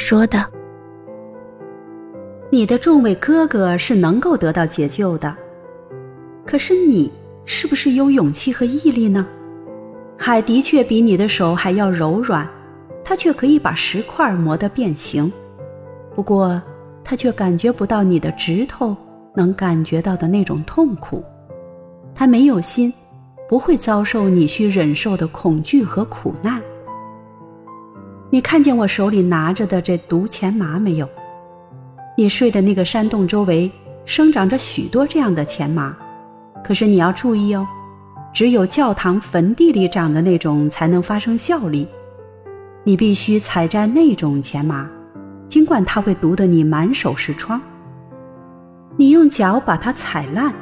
说道：“你的众位哥哥是能够得到解救的，可是你是不是有勇气和毅力呢？海的确比你的手还要柔软，它却可以把石块磨得变形。不过，它却感觉不到你的指头能感觉到的那种痛苦。它没有心，不会遭受你需忍受的恐惧和苦难。”你看见我手里拿着的这毒钱麻没有？你睡的那个山洞周围生长着许多这样的钱麻，可是你要注意哦，只有教堂坟地里长的那种才能发生效力。你必须采摘那种钱麻，尽管它会毒得你满手是疮。你用脚把它踩烂，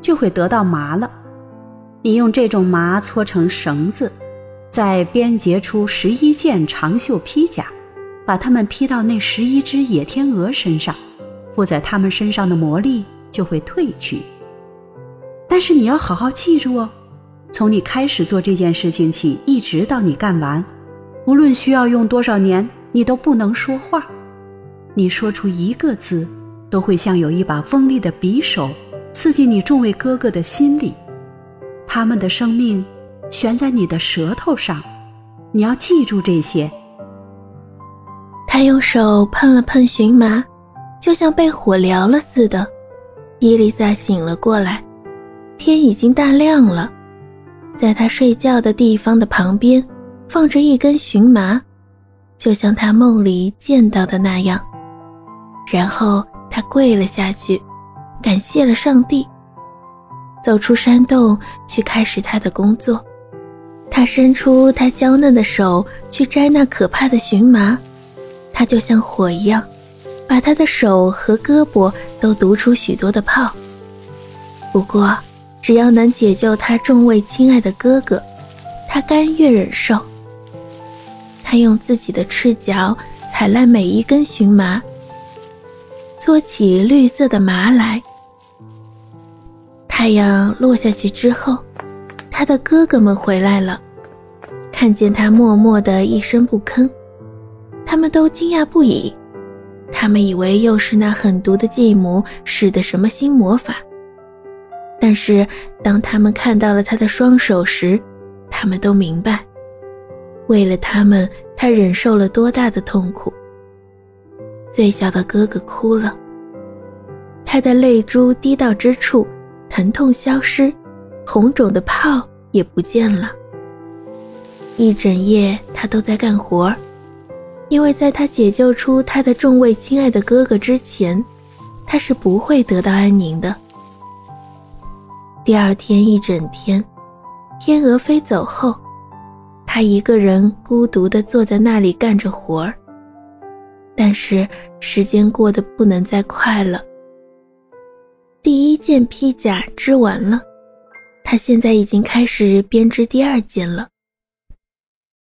就会得到麻了。你用这种麻搓成绳子。再编结出十一件长袖披甲，把它们披到那十一只野天鹅身上，附在它们身上的魔力就会褪去。但是你要好好记住哦，从你开始做这件事情起，一直到你干完，无论需要用多少年，你都不能说话。你说出一个字，都会像有一把锋利的匕首刺进你众位哥哥的心里，他们的生命。悬在你的舌头上，你要记住这些。他用手碰了碰荨麻，就像被火燎了似的。伊丽莎醒了过来，天已经大亮了。在他睡觉的地方的旁边，放着一根荨麻，就像他梦里见到的那样。然后他跪了下去，感谢了上帝，走出山洞去开始他的工作。他伸出他娇嫩的手去摘那可怕的荨麻，它就像火一样，把他的手和胳膊都毒出许多的泡。不过，只要能解救他众位亲爱的哥哥，他甘愿忍受。他用自己的赤脚踩烂每一根荨麻，搓起绿色的麻来。太阳落下去之后。他的哥哥们回来了，看见他默默的一声不吭，他们都惊讶不已。他们以为又是那狠毒的继母使的什么新魔法。但是当他们看到了他的双手时，他们都明白，为了他们，他忍受了多大的痛苦。最小的哥哥哭了，他的泪珠滴到之处，疼痛消失。红肿的泡也不见了。一整夜，他都在干活因为在他解救出他的众位亲爱的哥哥之前，他是不会得到安宁的。第二天一整天，天鹅飞走后，他一个人孤独地坐在那里干着活儿。但是时间过得不能再快了。第一件披甲织完了。他现在已经开始编织第二件了。